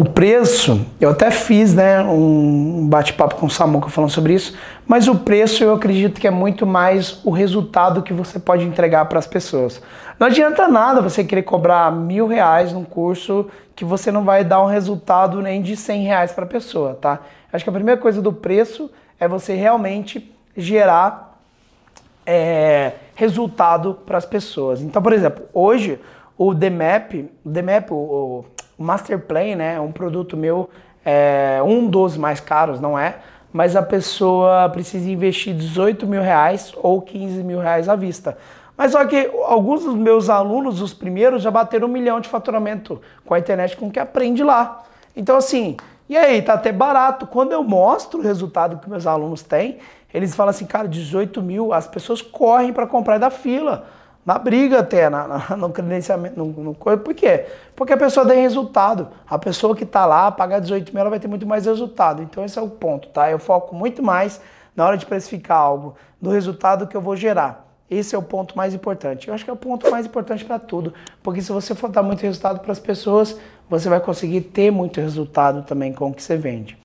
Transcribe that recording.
o preço, eu até fiz né, um bate-papo com o Samuca falando sobre isso, mas o preço eu acredito que é muito mais o resultado que você pode entregar para as pessoas. Não adianta nada você querer cobrar mil reais num curso que você não vai dar um resultado nem de cem reais para a pessoa, tá? Acho que a primeira coisa do preço é você realmente gerar é, resultado para as pessoas. Então, por exemplo, hoje o DMAP, o DMAP, o, o Masterplan, né, é um produto meu, é um dos mais caros, não é? Mas a pessoa precisa investir 18 mil reais ou 15 mil reais à vista. Mas só que alguns dos meus alunos, os primeiros, já bateram um milhão de faturamento com a internet com o que aprende lá. Então, assim, e aí, tá até barato. Quando eu mostro o resultado que meus alunos têm, eles falam assim, cara, 18 mil, as pessoas correm para comprar da fila na briga até, na, na, no credenciamento, no, no, por quê? Porque a pessoa tem resultado. A pessoa que está lá, pagar 18 mil, ela vai ter muito mais resultado. Então esse é o ponto, tá? Eu foco muito mais na hora de precificar algo, do resultado que eu vou gerar. Esse é o ponto mais importante. Eu acho que é o ponto mais importante para tudo, porque se você for dar muito resultado para as pessoas, você vai conseguir ter muito resultado também com o que você vende.